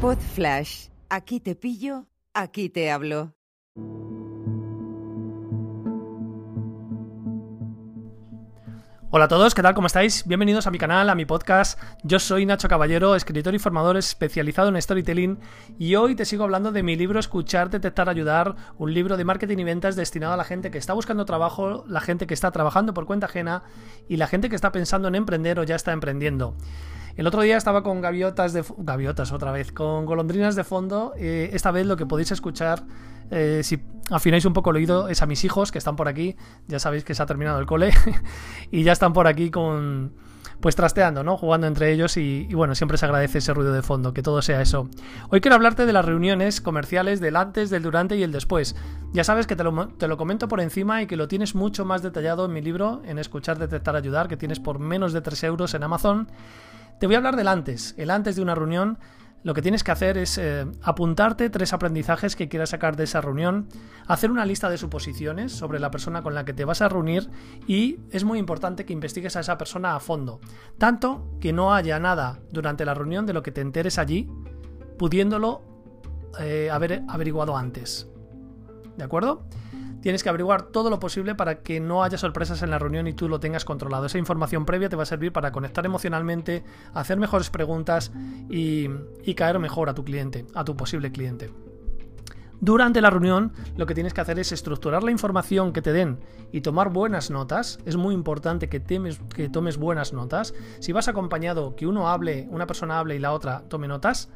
Pod Flash. Aquí te pillo, aquí te hablo. Hola a todos, ¿qué tal? ¿Cómo estáis? Bienvenidos a mi canal, a mi podcast. Yo soy Nacho Caballero, escritor y formador especializado en storytelling y hoy te sigo hablando de mi libro Escuchar, Detectar, Ayudar, un libro de marketing y ventas destinado a la gente que está buscando trabajo, la gente que está trabajando por cuenta ajena y la gente que está pensando en emprender o ya está emprendiendo. El otro día estaba con gaviotas de gaviotas otra vez, con golondrinas de fondo. Eh, esta vez lo que podéis escuchar, eh, si afináis un poco el oído, es a mis hijos que están por aquí. Ya sabéis que se ha terminado el cole y ya están por aquí con pues trasteando, ¿no? Jugando entre ellos y, bueno, siempre se agradece ese ruido de fondo, que todo sea eso. Hoy quiero hablarte de las reuniones comerciales del antes, del durante y el después. Ya sabes que te lo, te lo comento por encima y que lo tienes mucho más detallado en mi libro, en Escuchar, Detectar, Ayudar, que tienes por menos de 3 euros en Amazon. Te voy a hablar del antes. El antes de una reunión, lo que tienes que hacer es eh, apuntarte tres aprendizajes que quieras sacar de esa reunión, hacer una lista de suposiciones sobre la persona con la que te vas a reunir y es muy importante que investigues a esa persona a fondo. Tanto que no haya nada durante la reunión de lo que te enteres allí, pudiéndolo eh, haber averiguado antes. ¿De acuerdo? Tienes que averiguar todo lo posible para que no haya sorpresas en la reunión y tú lo tengas controlado. Esa información previa te va a servir para conectar emocionalmente, hacer mejores preguntas y, caer mejor a tu cliente, a tu posible cliente. Durante la reunión lo que tienes que hacer es estructurar la información que te den y tomar buenas notas. Es muy importante que, que, tomes buenas notas. Si vas acompañado, que uno hable, una persona hable y la otra tome notas,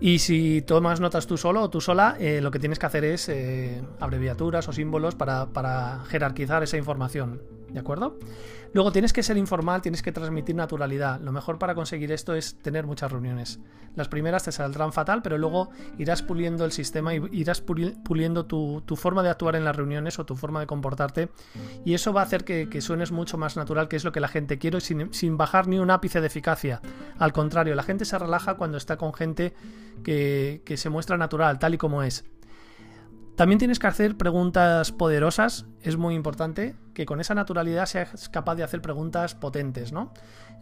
y si tomas notas tú solo o tú sola, eh, lo que tienes que hacer es eh, abreviaturas o símbolos para, para, jerarquizar esa información. ¿De acuerdo? Luego tienes que ser informal, tienes que transmitir naturalidad. Lo mejor para conseguir esto es tener muchas reuniones. Las primeras te saldrán fatal, pero luego irás puliendo el sistema y irás puliendo tu, forma de actuar en las reuniones o tu forma de comportarte. Y eso va a hacer que, suenes mucho más natural, que es lo que la gente quiere, sin, bajar ni un ápice de eficacia. Al contrario, la gente se relaja cuando está con gente que se muestra natural, tal y como es. También tienes que hacer preguntas poderosas, es muy importante que con esa naturalidad seas capaz de hacer preguntas potentes, ¿no?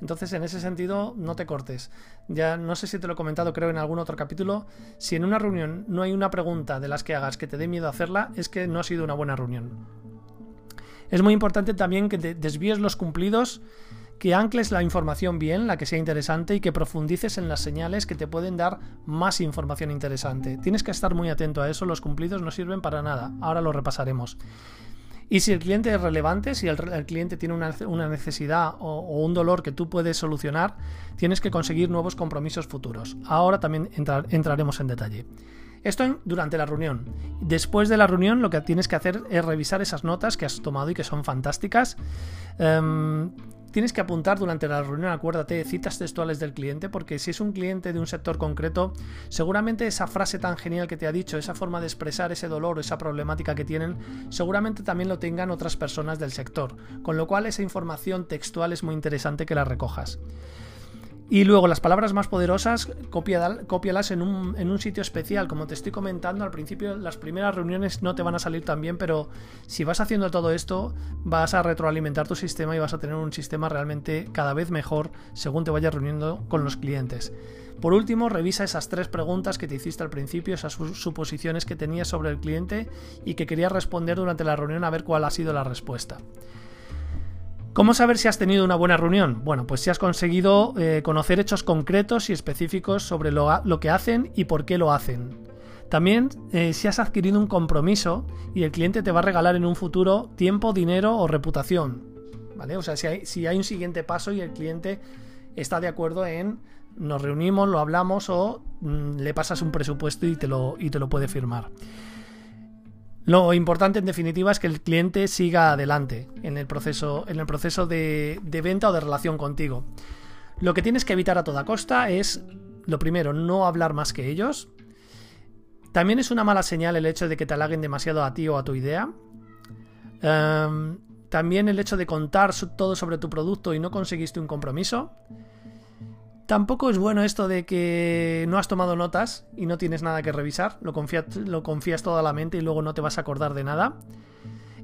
Entonces, en ese sentido, no te cortes. Ya no sé si te lo he comentado, creo en algún otro capítulo, si en una reunión no hay una pregunta de las que hagas que te dé miedo hacerla, es que no ha sido una buena reunión. Es muy importante también que te desvíes los cumplidos que ancles la información bien, la que sea interesante, y que profundices en las señales que te pueden dar más información interesante. Tienes que estar muy atento a eso, los cumplidos no sirven para nada. Ahora lo repasaremos. Y si el cliente es relevante, si el, cliente tiene una, necesidad o, un dolor que tú puedes solucionar, tienes que conseguir nuevos compromisos futuros. Ahora también entraremos en detalle. Esto durante la reunión. Después de la reunión lo que tienes que hacer es revisar esas notas que has tomado y que son fantásticas. Em, tienes que apuntar durante la reunión, acuérdate, citas textuales del cliente, porque si es un cliente de un sector concreto, seguramente esa frase tan genial que te ha dicho, esa forma de expresar ese dolor o esa problemática que tienen, seguramente también lo tengan otras personas del sector, con lo cual esa información textual es muy interesante que la recojas. Y luego las palabras más poderosas, cópialas en un, en un, sitio especial. Como te estoy comentando, al principio las primeras reuniones no te van a salir tan bien, pero si vas haciendo todo esto, vas a retroalimentar tu sistema y vas a tener un sistema realmente cada vez mejor según te vayas reuniendo con los clientes. Por último, revisa esas tres preguntas que te hiciste al principio, esas suposiciones que tenías sobre el cliente y que querías responder durante la reunión a ver cuál ha sido la respuesta. ¿Cómo saber si has tenido una buena reunión? Bueno, pues si has conseguido eh, conocer hechos concretos y específicos sobre lo, que hacen y por qué lo hacen. También eh, si has adquirido un compromiso y el cliente te va a regalar en un futuro tiempo, dinero o reputación. ¿Vale? O sea, si hay, un siguiente paso y el cliente está de acuerdo en nos reunimos, lo hablamos o mm, le pasas un presupuesto y te lo, y te lo puede firmar. Lo importante en definitiva es que el cliente siga adelante en el proceso, en el proceso de, venta o de relación contigo. Lo que tienes que evitar a toda costa es, lo primero, no hablar más que ellos. También es una mala señal el hecho de que te halaguen demasiado a ti o a tu idea. Em, también el hecho de contar todo sobre tu producto y no conseguiste un compromiso. Tampoco es bueno esto de que no has tomado notas y no tienes nada que revisar, lo confías, toda la mente y luego no te vas a acordar de nada.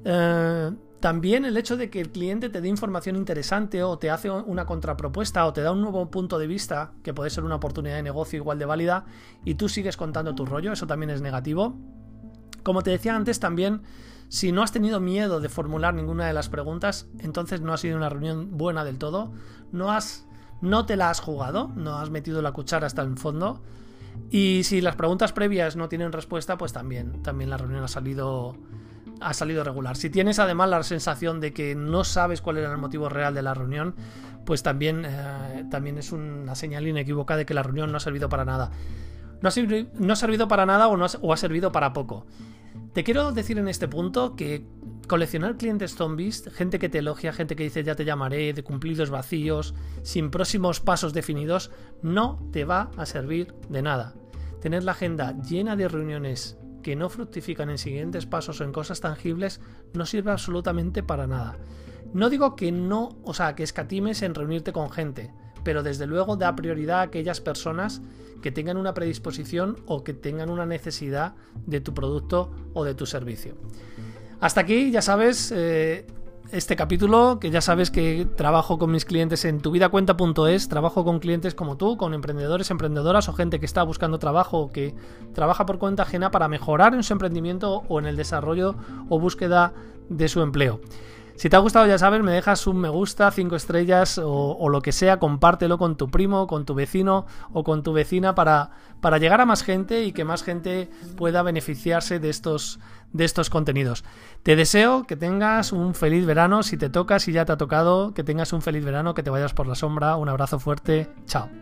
Eh, También el hecho de que el cliente te dé información interesante o te hace una contrapropuesta o te da un nuevo punto de vista, que puede ser una oportunidad de negocio igual de válida, y tú sigues contando tu rollo, eso también es negativo. Como te decía antes, también si no has tenido miedo de formular ninguna de las preguntas, entonces no ha sido una reunión buena del todo. No has no te la has jugado, no has metido la cuchara hasta el fondo. Y si las preguntas previas no tienen respuesta, pues también, también la reunión ha salido, ha salido regular. Si tienes además la sensación de que no sabes cuál era el motivo real de la reunión, pues también, eh, también es una señal inequívoca de que la reunión no ha servido para nada. No ha, no ha servido para nada o, no o ha servido para poco. Te quiero decir en este punto que coleccionar clientes zombies, gente que te elogia, gente que dice ya te llamaré, de cumplidos vacíos, sin próximos pasos definidos, no te va a servir de nada. Tener la agenda llena de reuniones que no fructifican en siguientes pasos o en cosas tangibles no sirve absolutamente para nada. No digo que no, o sea, que escatimes en reunirte con gente, pero desde luego da prioridad a aquellas personas que tengan una predisposición o que tengan una necesidad de tu producto o de tu servicio. Hasta aquí, ya sabes, eh, este capítulo, que ya sabes que trabajo con mis clientes en tuvidacuenta.es, trabajo con clientes como tú, con emprendedores, emprendedoras o gente que está buscando trabajo o que trabaja por cuenta ajena para mejorar en su emprendimiento o en el desarrollo o búsqueda de su empleo. Si te ha gustado, ya sabes, me dejas un me gusta, cinco estrellas o, lo que sea, compártelo con tu primo, con tu vecino o con tu vecina para, para llegar a más gente y que más gente pueda beneficiarse de estos, de estos contenidos. Te deseo que tengas un feliz verano, si te toca, si ya te ha tocado, que tengas un feliz verano, que te vayas por la sombra, un abrazo fuerte, chao.